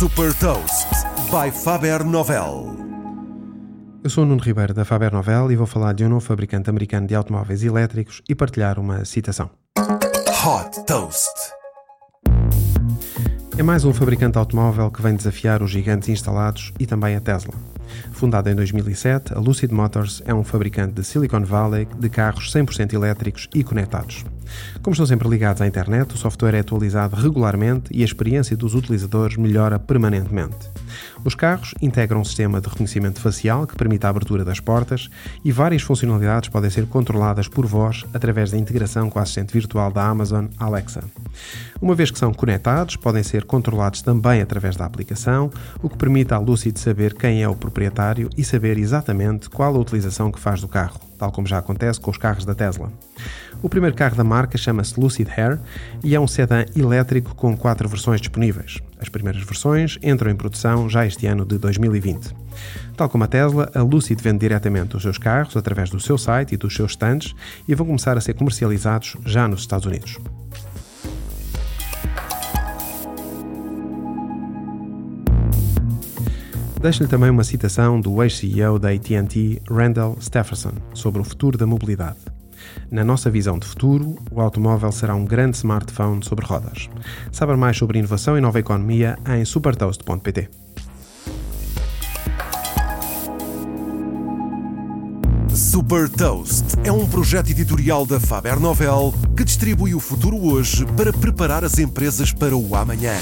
Super Toast by Faber Novel. Eu sou o Nuno Ribeiro da Faber Novel e vou falar de um novo fabricante americano de automóveis elétricos e partilhar uma citação. Hot Toast. É mais um fabricante automóvel que vem desafiar os gigantes instalados e também a Tesla. Fundada em 2007, a Lucid Motors é um fabricante de Silicon Valley de carros 100% elétricos e conectados. Como estão sempre ligados à internet, o software é atualizado regularmente e a experiência dos utilizadores melhora permanentemente. Os carros integram um sistema de reconhecimento facial que permite a abertura das portas e várias funcionalidades podem ser controladas por voz através da integração com a assistente virtual da Amazon Alexa. Uma vez que são conectados, podem ser controlados também através da aplicação, o que permite à Lucid saber quem é o proprietário e saber exatamente qual a utilização que faz do carro, tal como já acontece com os carros da Tesla. O primeiro carro da marca chama-se Lucid Air e é um sedã elétrico com quatro versões disponíveis. As primeiras versões entram em produção já este ano de 2020. Tal como a Tesla, a Lucid vende diretamente os seus carros através do seu site e dos seus stands e vão começar a ser comercializados já nos Estados Unidos. Deixo-lhe também uma citação do ex-CEO da AT&T, Randall Stephenson, sobre o futuro da mobilidade. Na nossa visão de futuro, o automóvel será um grande smartphone sobre rodas. Saiba mais sobre inovação e nova economia em supertoast.pt. Super Toast é um projeto editorial da Faber Novel que distribui o futuro hoje para preparar as empresas para o amanhã.